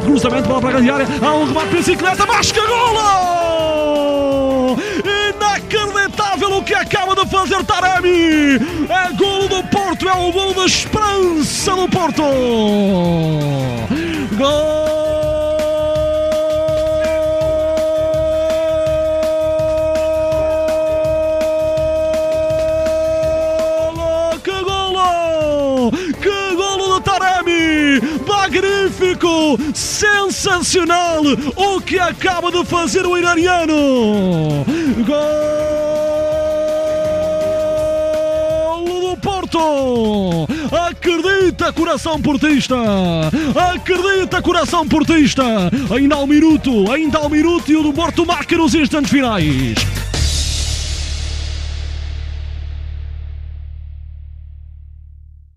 Cruzamento, bola para a grande área. Há um remate de bicicleta. Masca golo! Inacreditável o que acaba de fazer Taremi! É golo do Porto, é o golo da esperança do Porto! Magnífico! Sensacional! O que acaba de fazer o iraniano! Golo do Porto! Acredita, coração portista! Acredita, coração portista! Ainda há um minuto, ainda há um minuto e o do Porto marca nos instantes finais!